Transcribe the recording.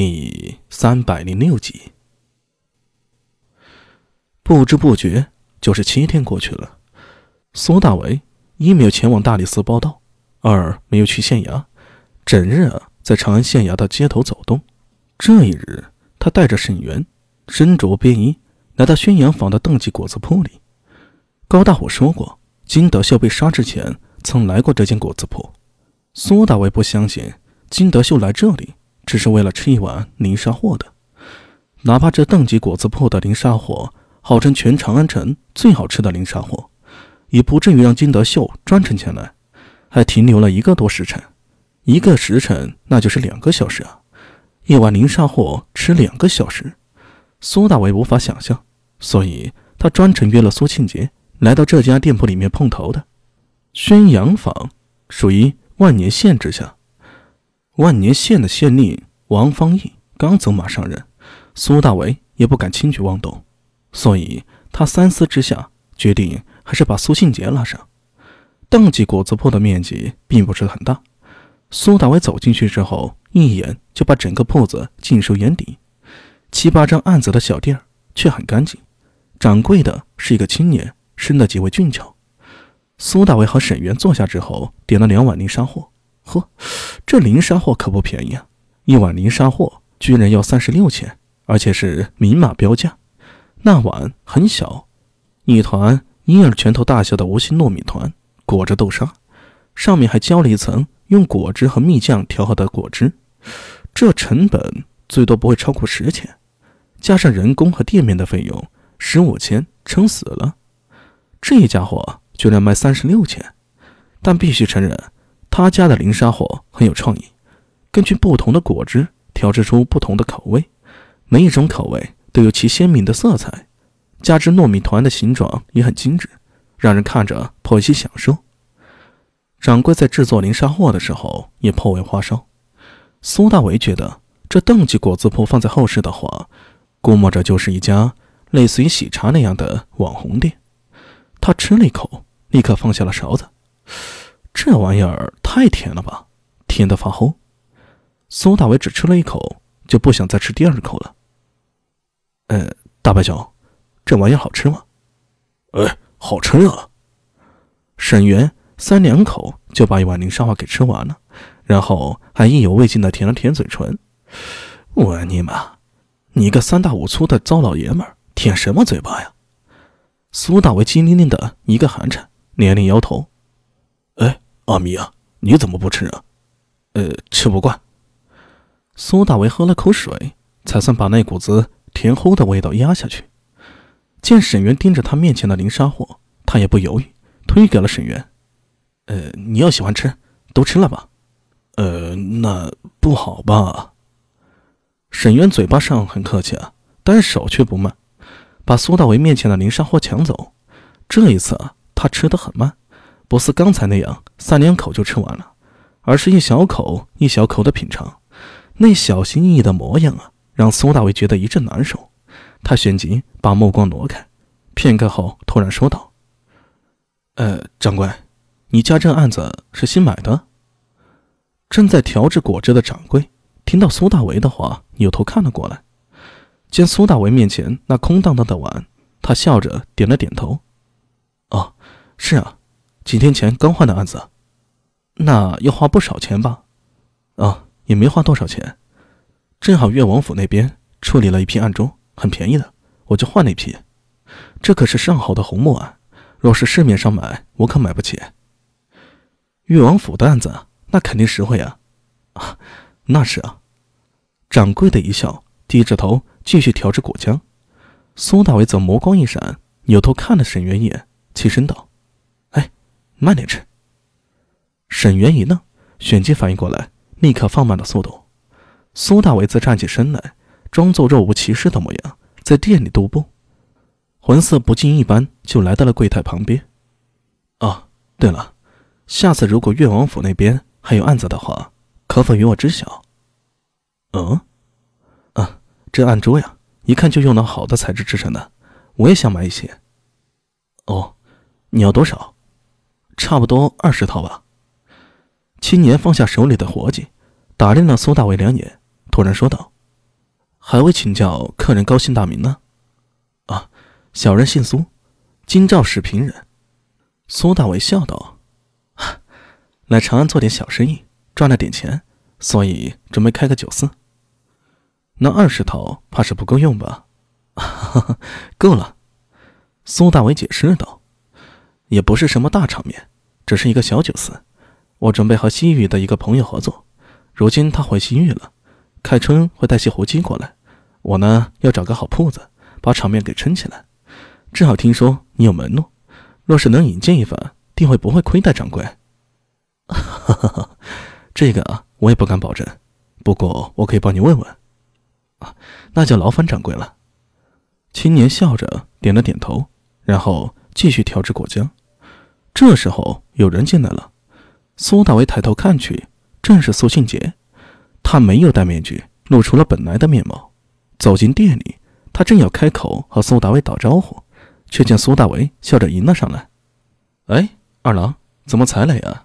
第三百零六集。不知不觉就是七天过去了。苏大为一没有前往大理寺报道，二没有去县衙，整日啊在长安县衙的街头走动。这一日，他带着沈源，身着便衣，来到宣阳坊的邓记果子铺里。高大虎说过，金德秀被杀之前曾来过这间果子铺。苏大为不相信金德秀来这里。只是为了吃一碗零沙货的，哪怕这邓记果子铺的零沙货号称全长安城最好吃的零沙货，也不至于让金德秀专程前来，还停留了一个多时辰。一个时辰那就是两个小时啊！一碗零沙货吃两个小时，苏大为无法想象，所以他专程约了苏庆杰来到这家店铺里面碰头的。宣阳坊属于万年县之下。万年县的县令王方义刚走马上任，苏大为也不敢轻举妄动，所以他三思之下，决定还是把苏庆杰拉上。邓记果子铺的面积并不是很大，苏大为走进去之后，一眼就把整个铺子尽收眼底。七八张案子的小店却很干净，掌柜的是一个青年，生得极为俊俏。苏大为和沈源坐下之后，点了两碗泥沙货。呵，这零沙货可不便宜啊！一碗零沙货居然要三十六钱，而且是明码标价。那碗很小，一团婴儿拳头大小的无心糯米团，裹着豆沙，上面还浇了一层用果汁和蜜酱调好的果汁。这成本最多不会超过十钱，加上人工和店面的费用，十五钱撑死了。这家伙居然卖三十六钱，但必须承认。他家的零沙货很有创意，根据不同的果汁调制出不同的口味，每一种口味都有其鲜明的色彩，加之糯米团的形状也很精致，让人看着颇有些享受。掌柜在制作零沙货的时候也颇为花哨。苏大为觉得这邓记果子铺放在后世的话，估摸着就是一家类似于喜茶那样的网红店。他吃了一口，立刻放下了勺子。这玩意儿太甜了吧，甜的发齁。苏大伟只吃了一口，就不想再吃第二口了。呃，大白熊，这玩意儿好吃吗？哎，好吃啊！沈源三两口就把一碗零沙花给吃完了，然后还意犹未尽的舔了舔嘴唇。我尼玛，你个三大五粗的糟老爷们儿，舔什么嘴巴呀？苏大为机灵灵的一个寒颤，连连摇头。哎。阿米啊，你怎么不吃啊？呃，吃不惯。苏大为喝了口水，才算把那股子甜齁的味道压下去。见沈源盯着他面前的零沙货，他也不犹豫，推给了沈源。呃，你要喜欢吃，都吃了吧。呃，那不好吧？沈源嘴巴上很客气啊，但是手却不慢，把苏大为面前的零沙货抢走。这一次啊，他吃得很慢。不似刚才那样三两口就吃完了，而是一小口一小口的品尝，那小心翼翼的模样啊，让苏大伟觉得一阵难受。他旋即把目光挪开，片刻后突然说道：“呃，掌柜，你家这案子是新买的？”正在调制果汁的掌柜听到苏大为的话，扭头看了过来，见苏大为面前那空荡荡的碗，他笑着点了点头：“哦，是啊。”几天前刚换的案子，那要花不少钱吧？啊，也没花多少钱，正好越王府那边处理了一批案中，很便宜的，我就换了一批。这可是上好的红木案，若是市面上买，我可买不起。越王府的案子，那肯定实惠啊！啊，那是啊。掌柜的一笑，低着头继续调制果浆。苏大伟则眸光一闪，扭头看了沈渊一眼，起身道。哎，慢点吃。沈源一愣，旋即反应过来，立刻放慢了速度。苏大伟则站起身来，装作若无其事的模样，在店里踱步，魂色不惊一般，就来到了柜台旁边。哦，对了，下次如果越王府那边还有案子的话，可否与我知晓？嗯，啊，这案珠呀，一看就用了好的材质制成的，我也想买一些。哦，你要多少？差不多二十套吧。青年放下手里的活计，打量了苏大伟两眼，突然说道：“还未请教客人高姓大名呢？啊，小人姓苏，京兆市平人。苏大伟笑道：“来长安做点小生意，赚了点钱，所以准备开个酒肆。那二十套怕是不够用吧？”“哈哈，够了。”苏大伟解释道：“也不是什么大场面，只是一个小酒肆。我准备和西域的一个朋友合作，如今他回西域了，开春会带些活鸡过来。我呢，要找个好铺子，把场面给撑起来。正好听说你有门路。”若是能引荐一番，定会不会亏待掌柜。哈哈哈，这个啊，我也不敢保证。不过我可以帮你问问。啊，那就劳烦掌柜了。青年笑着点了点头，然后继续调制果浆。这时候有人进来了。苏大为抬头看去，正是苏庆杰。他没有戴面具，露出了本来的面貌。走进店里，他正要开口和苏大为打招呼。却见苏大为笑着迎了上来，“哎，二郎，怎么才来呀？”